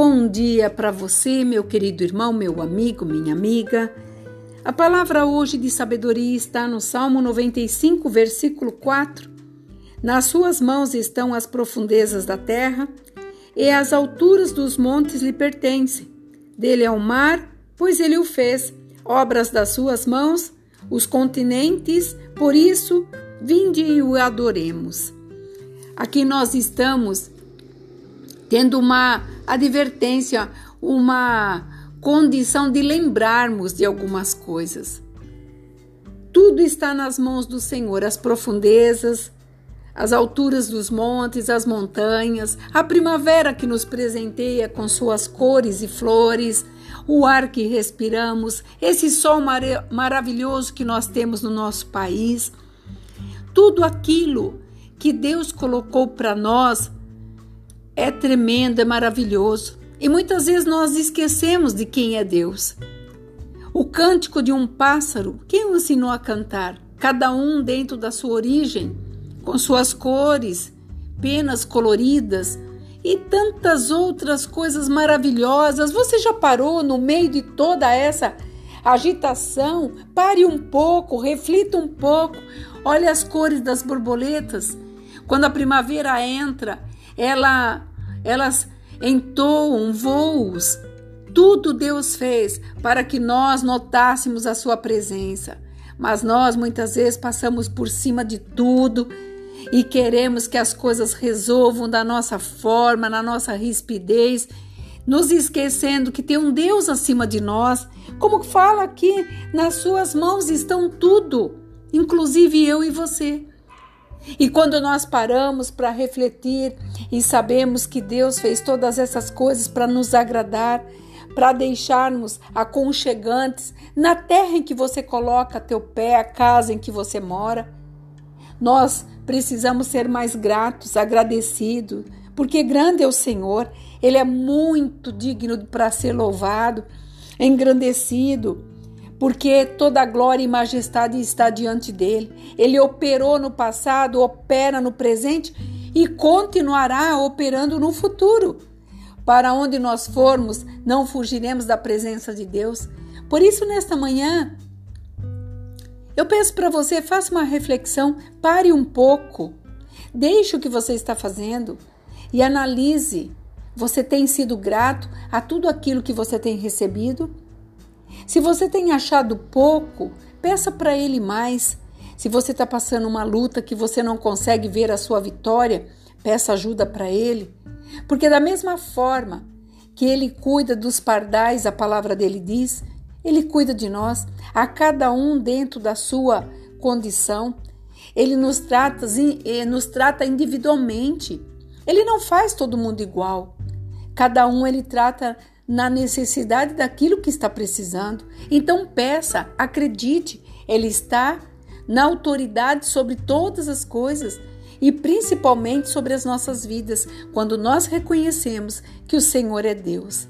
Bom dia para você, meu querido irmão, meu amigo, minha amiga. A palavra hoje de sabedoria está no Salmo 95, versículo 4. Nas suas mãos estão as profundezas da terra, e as alturas dos montes lhe pertencem. Dele é o mar, pois ele o fez, obras das suas mãos, os continentes, por isso, vinde e o adoremos. Aqui nós estamos tendo uma advertência, uma condição de lembrarmos de algumas coisas. Tudo está nas mãos do Senhor, as profundezas, as alturas dos montes, as montanhas, a primavera que nos presenteia com suas cores e flores, o ar que respiramos, esse sol mar maravilhoso que nós temos no nosso país. Tudo aquilo que Deus colocou para nós é tremendo, é maravilhoso. E muitas vezes nós esquecemos de quem é Deus. O cântico de um pássaro, quem o ensinou a cantar? Cada um dentro da sua origem, com suas cores, penas coloridas e tantas outras coisas maravilhosas. Você já parou no meio de toda essa agitação? Pare um pouco, reflita um pouco. Olhe as cores das borboletas. Quando a primavera entra, ela elas entoam voos. Tudo Deus fez para que nós notássemos a sua presença. Mas nós muitas vezes passamos por cima de tudo e queremos que as coisas resolvam da nossa forma, na nossa rispidez, nos esquecendo que tem um Deus acima de nós. Como fala aqui, nas suas mãos estão tudo, inclusive eu e você. E quando nós paramos para refletir e sabemos que Deus fez todas essas coisas para nos agradar, para deixarmos aconchegantes na terra em que você coloca teu pé, a casa em que você mora, nós precisamos ser mais gratos, agradecidos, porque grande é o Senhor, Ele é muito digno para ser louvado, engrandecido porque toda glória e majestade está diante dele. Ele operou no passado, opera no presente e continuará operando no futuro. Para onde nós formos, não fugiremos da presença de Deus. Por isso, nesta manhã, eu peço para você, faça uma reflexão, pare um pouco, deixe o que você está fazendo e analise. Você tem sido grato a tudo aquilo que você tem recebido? Se você tem achado pouco, peça para Ele mais. Se você está passando uma luta que você não consegue ver a sua vitória, peça ajuda para Ele. Porque, da mesma forma que Ele cuida dos pardais, a palavra dele diz, Ele cuida de nós, a cada um dentro da sua condição. Ele nos trata, eh, nos trata individualmente. Ele não faz todo mundo igual. Cada um ele trata na necessidade daquilo que está precisando. Então peça, acredite, Ele está na autoridade sobre todas as coisas e principalmente sobre as nossas vidas, quando nós reconhecemos que o Senhor é Deus.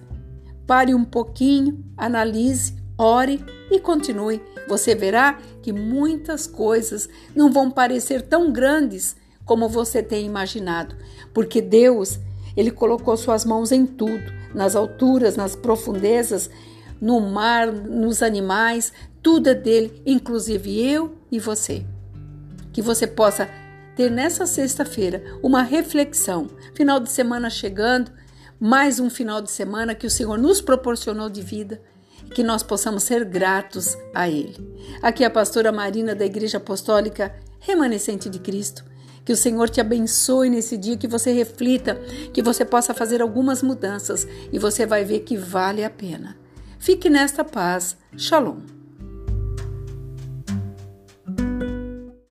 Pare um pouquinho, analise, ore e continue. Você verá que muitas coisas não vão parecer tão grandes como você tem imaginado, porque Deus ele colocou suas mãos em tudo, nas alturas, nas profundezas, no mar, nos animais, tudo é dele, inclusive eu e você. Que você possa ter nessa sexta-feira uma reflexão. Final de semana chegando, mais um final de semana que o Senhor nos proporcionou de vida que nós possamos ser gratos a Ele. Aqui é a pastora Marina da Igreja Apostólica Remanescente de Cristo. Que o Senhor te abençoe nesse dia, que você reflita, que você possa fazer algumas mudanças e você vai ver que vale a pena. Fique nesta paz. Shalom.